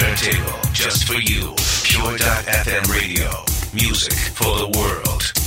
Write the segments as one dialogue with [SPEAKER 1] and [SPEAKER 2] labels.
[SPEAKER 1] turntable just for you. Pure.fm radio. Music for the world.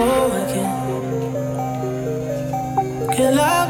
[SPEAKER 2] Go again? Girl, I'll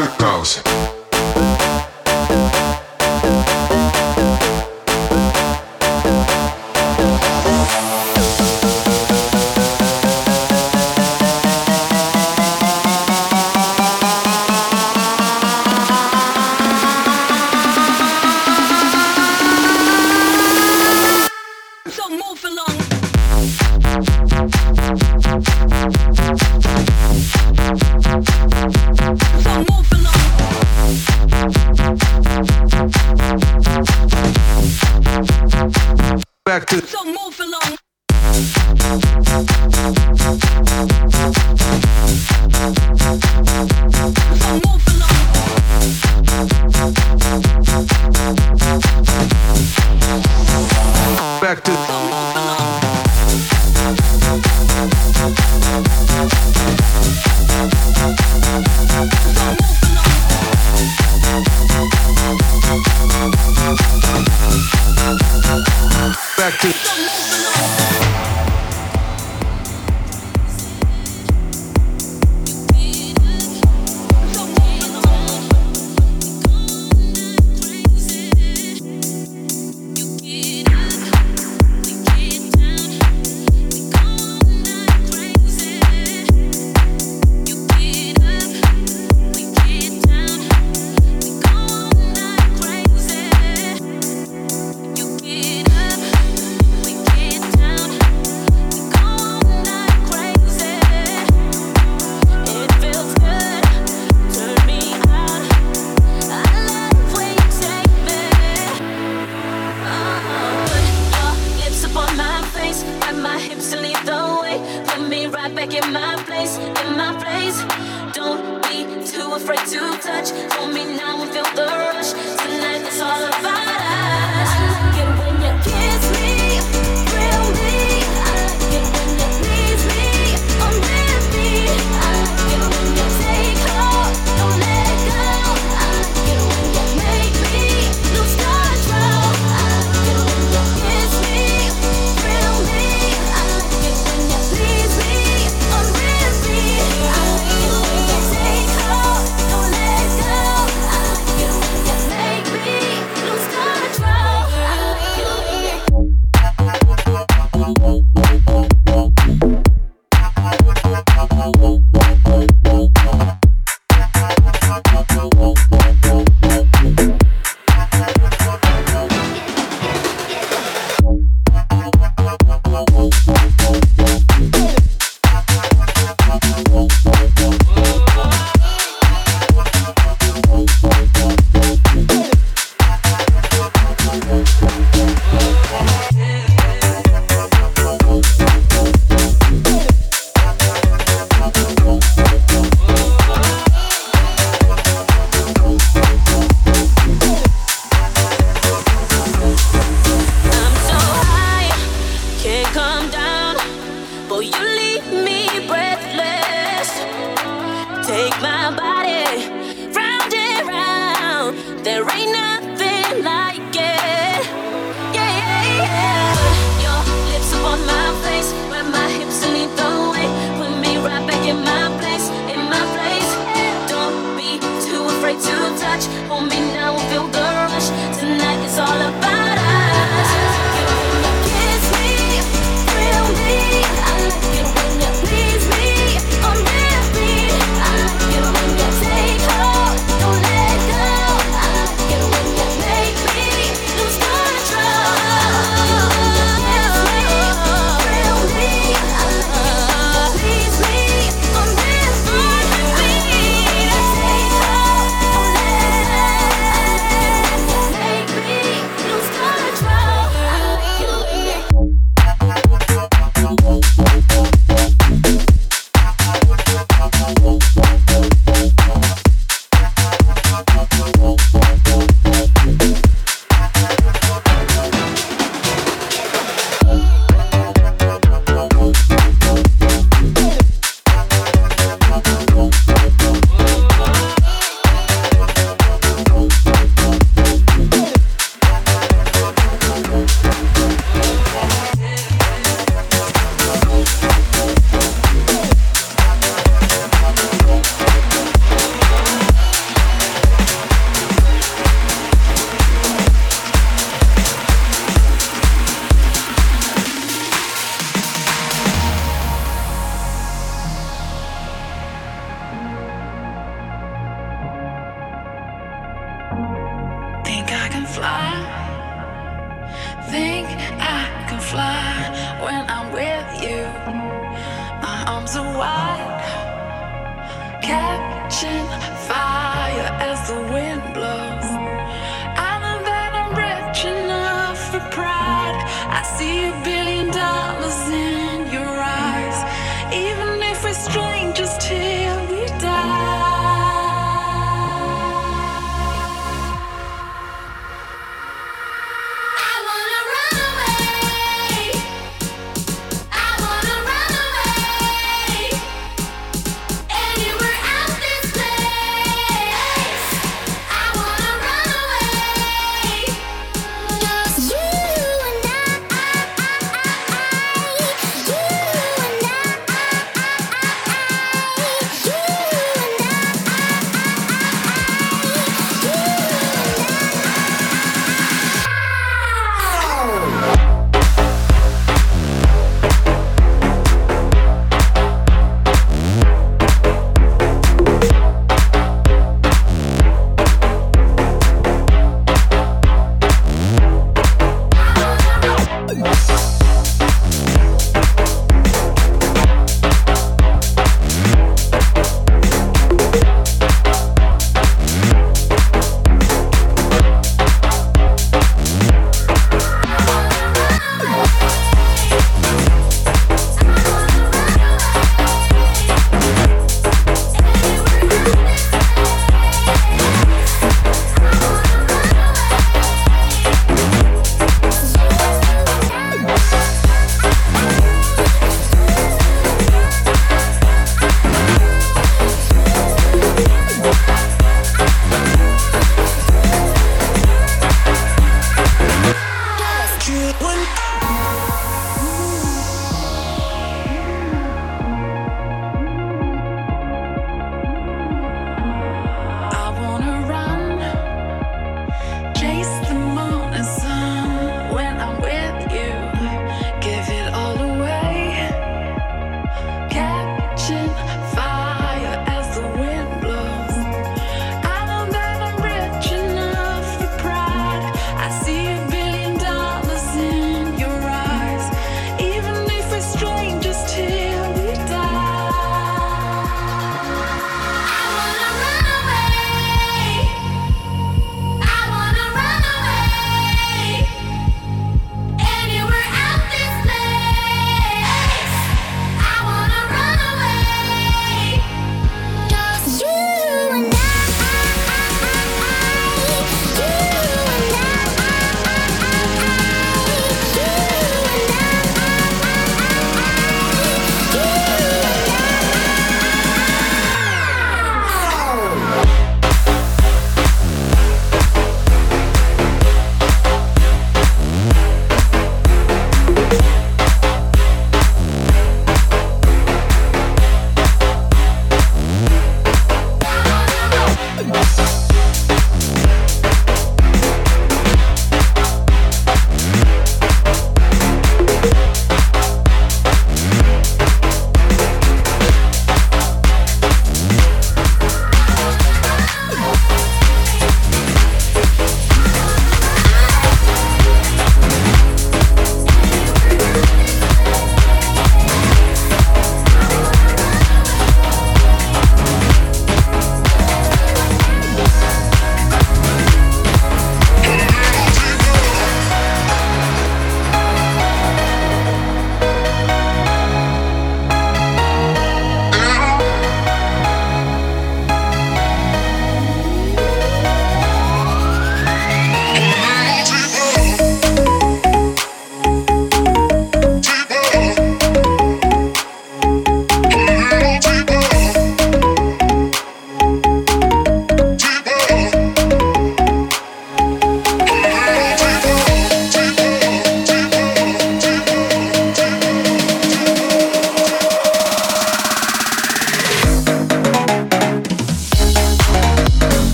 [SPEAKER 3] After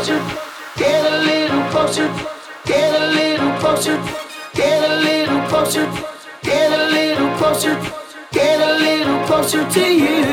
[SPEAKER 3] closer, get a little closer, get a little closer, get a
[SPEAKER 4] little closer, get a little closer, get a little closer to you.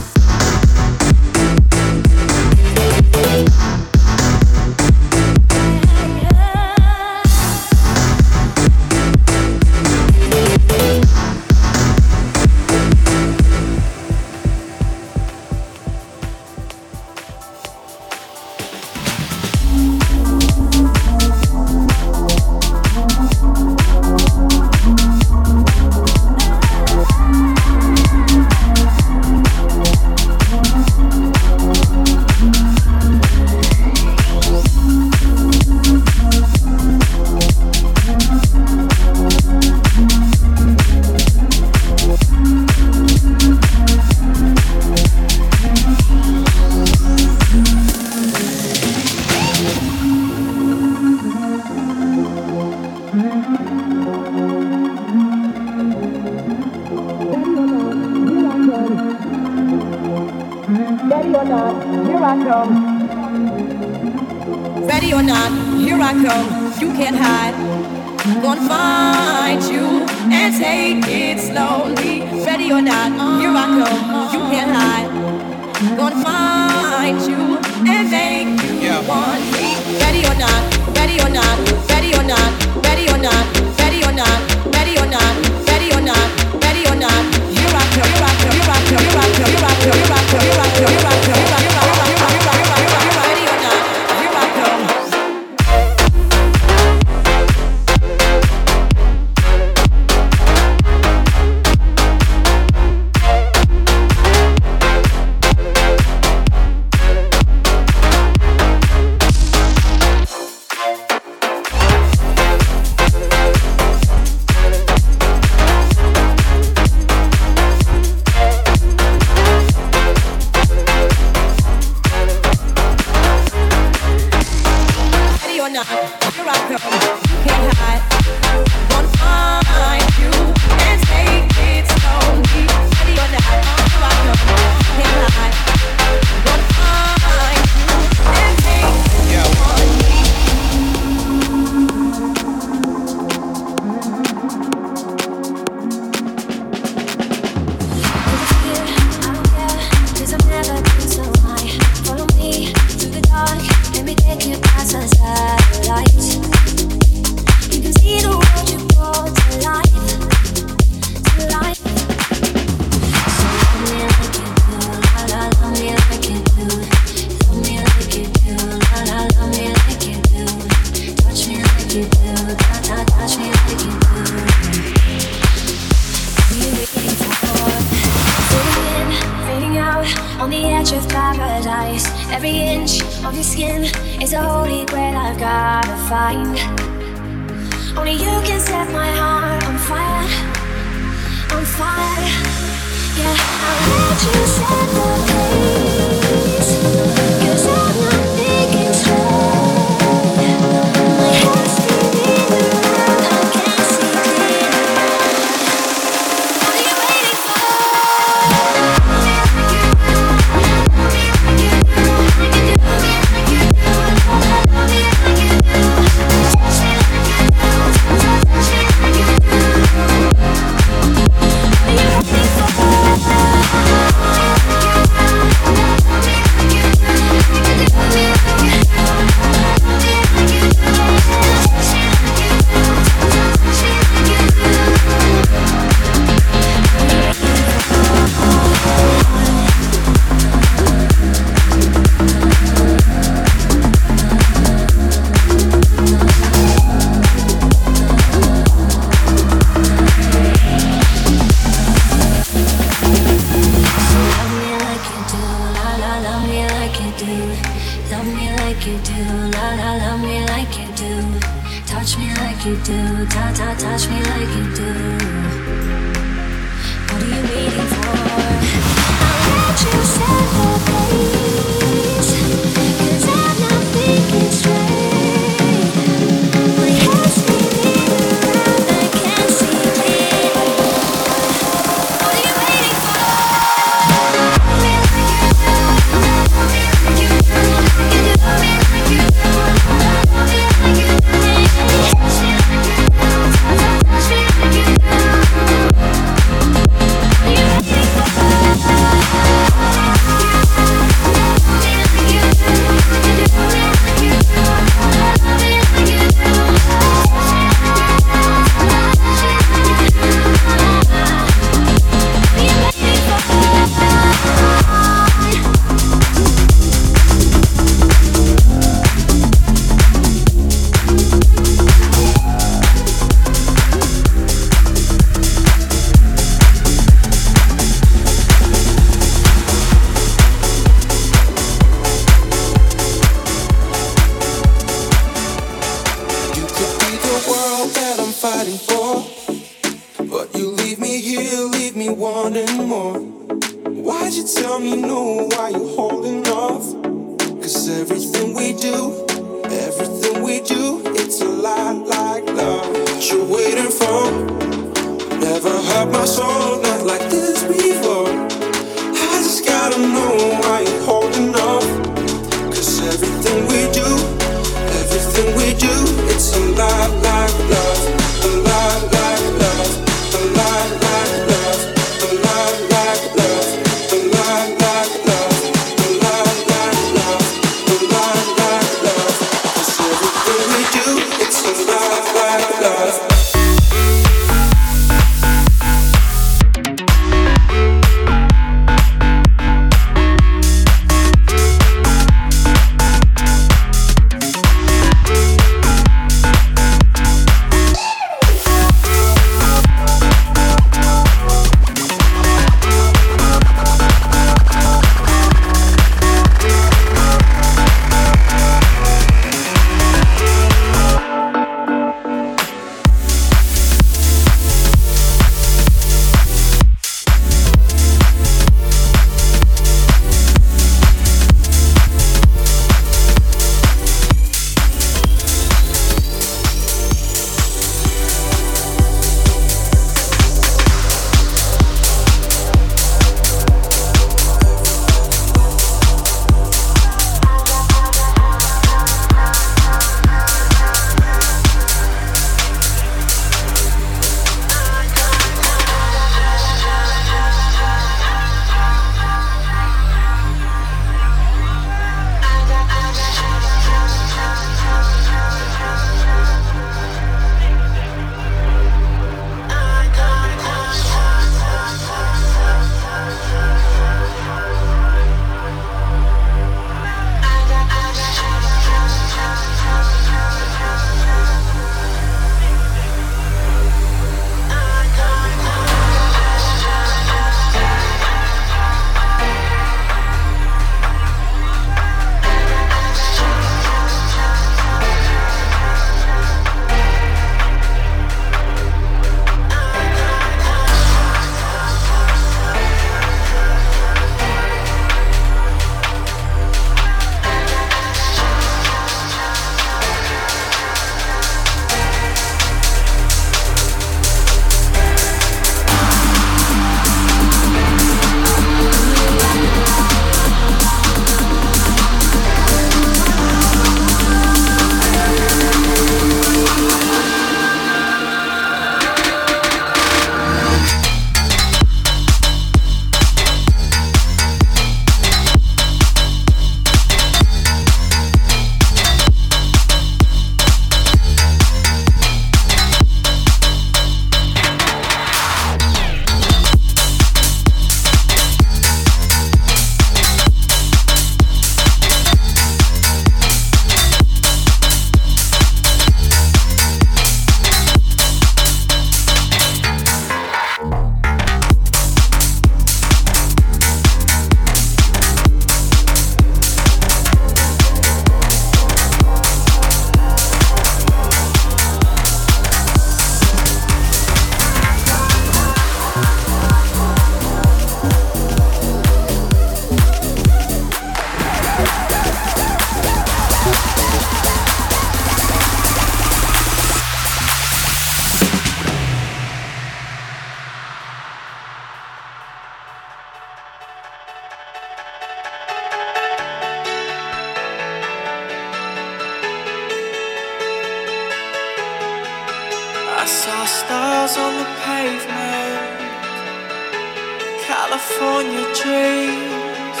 [SPEAKER 4] California trees.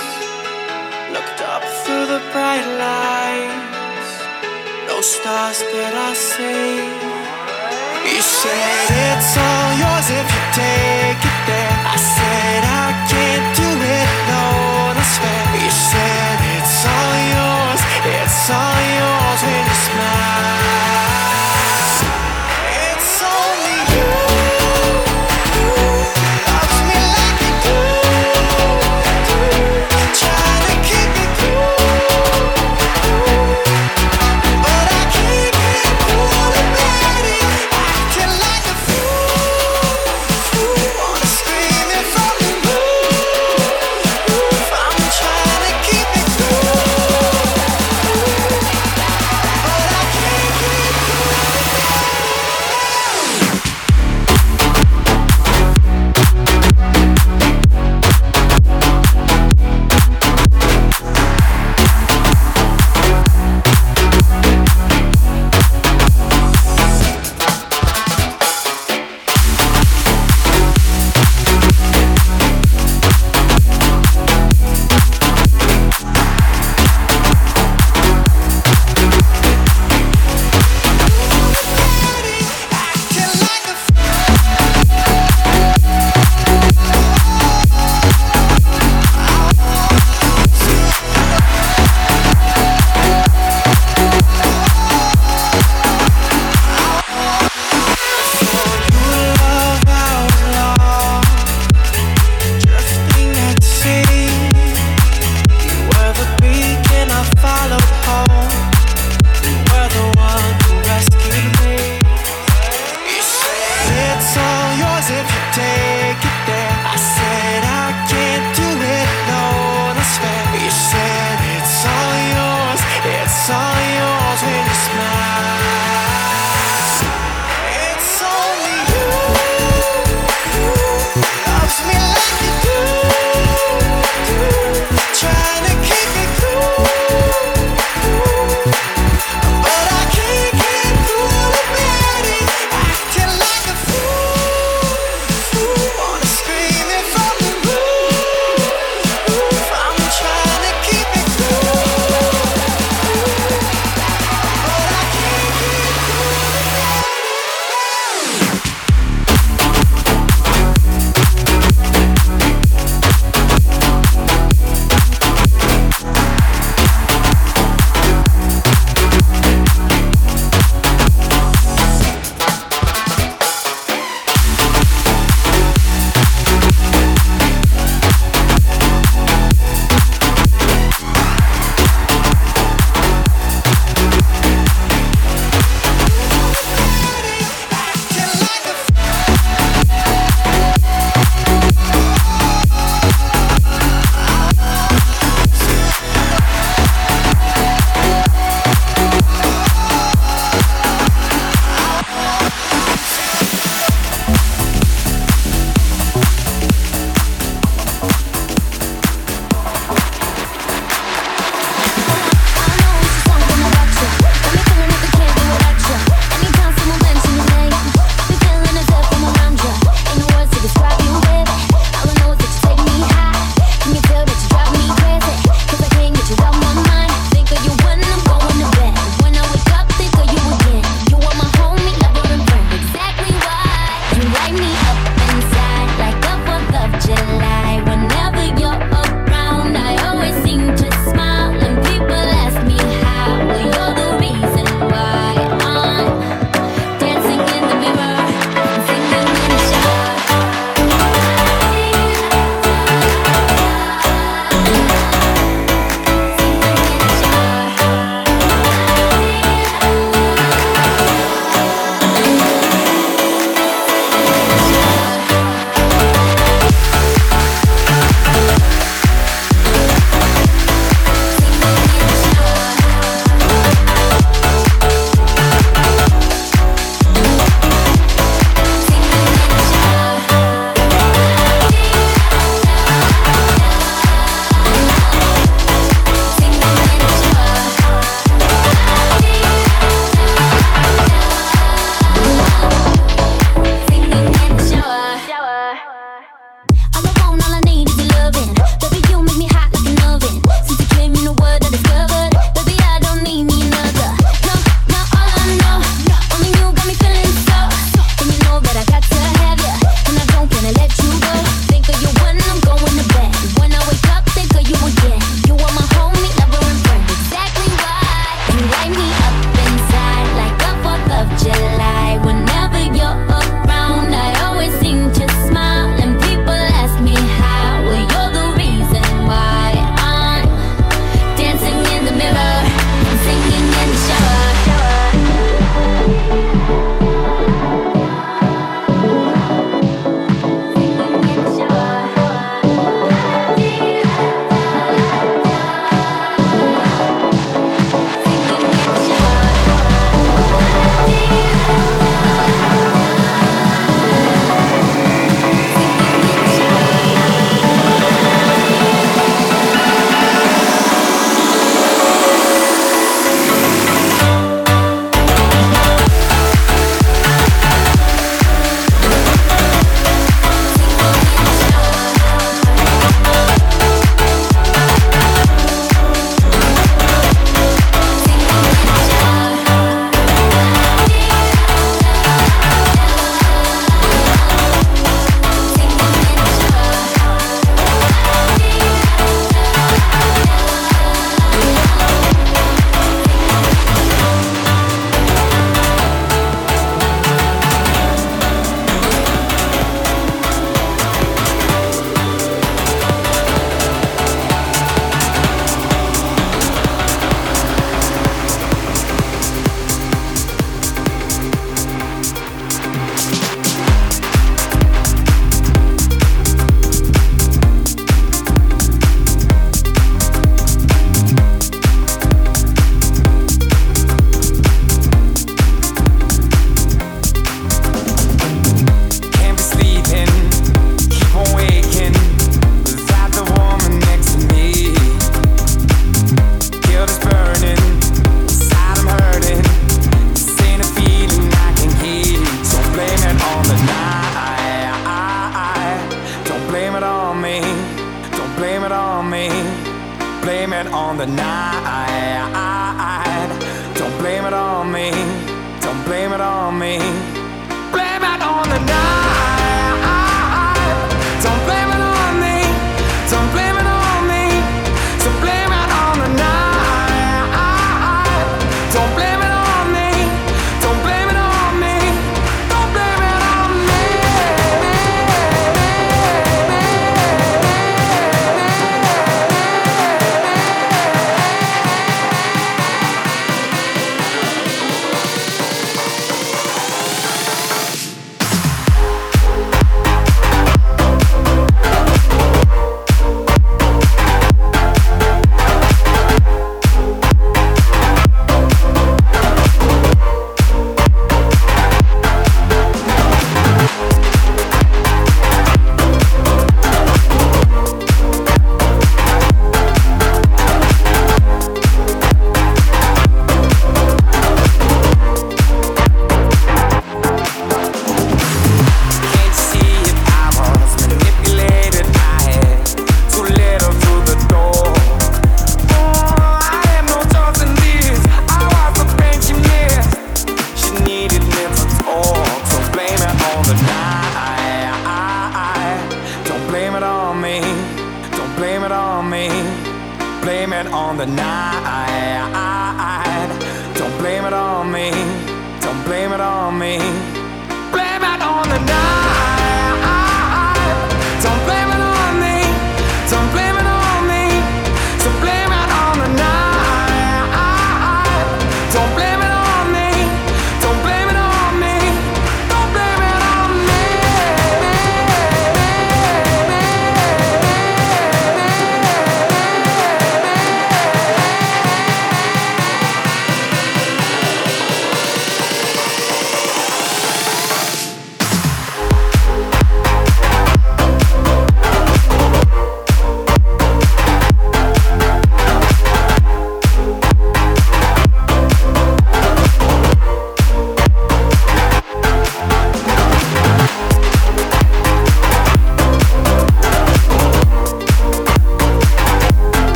[SPEAKER 4] Looked up through the bright lights. No stars that I see. You said it's all yours if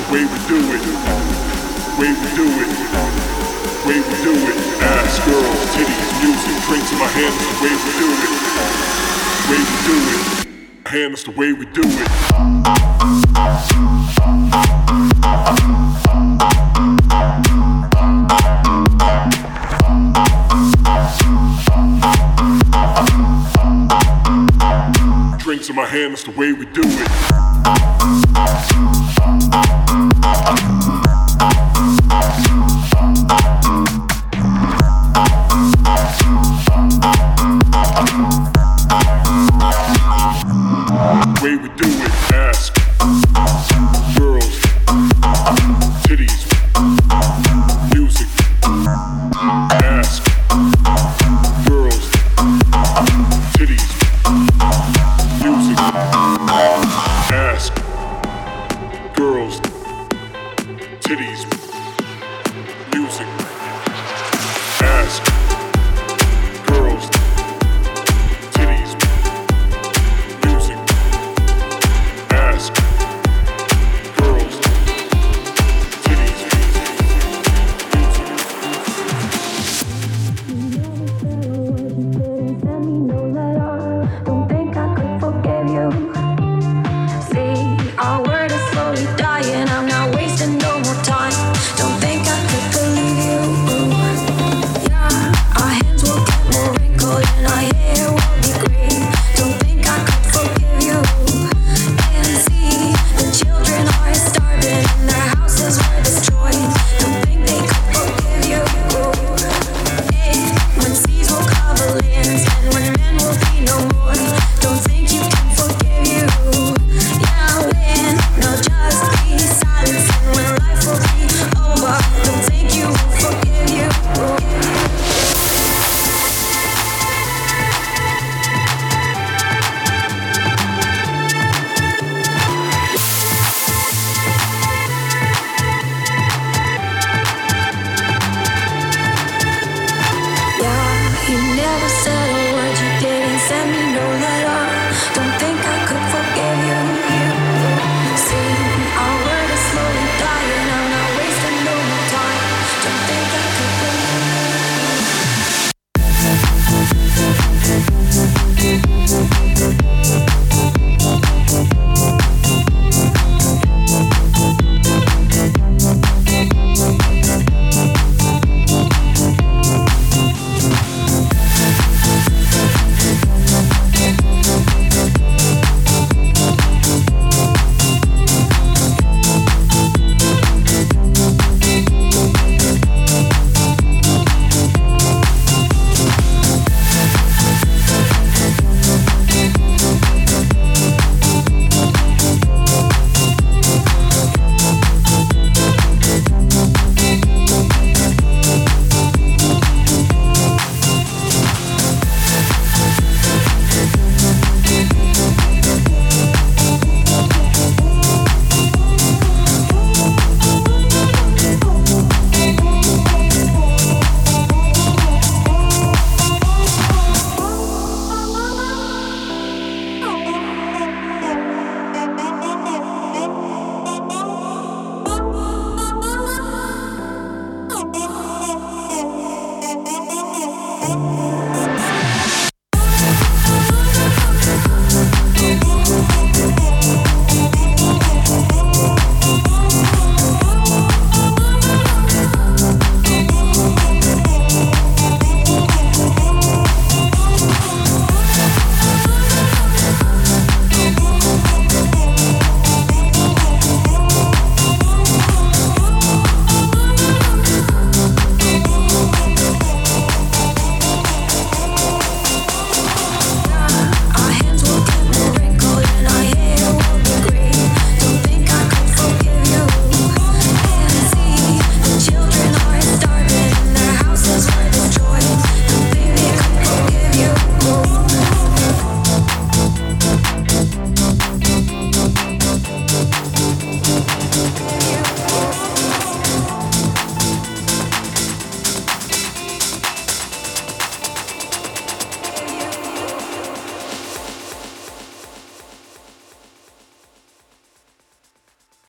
[SPEAKER 5] the
[SPEAKER 6] way we do it. Way we do it. Way we do it. Ass, girls, titties, music, drinks in my hand. It's the way we do it. Way we do it. Hand is the way we do it. Drinks
[SPEAKER 7] in my hand, that's the way we do it.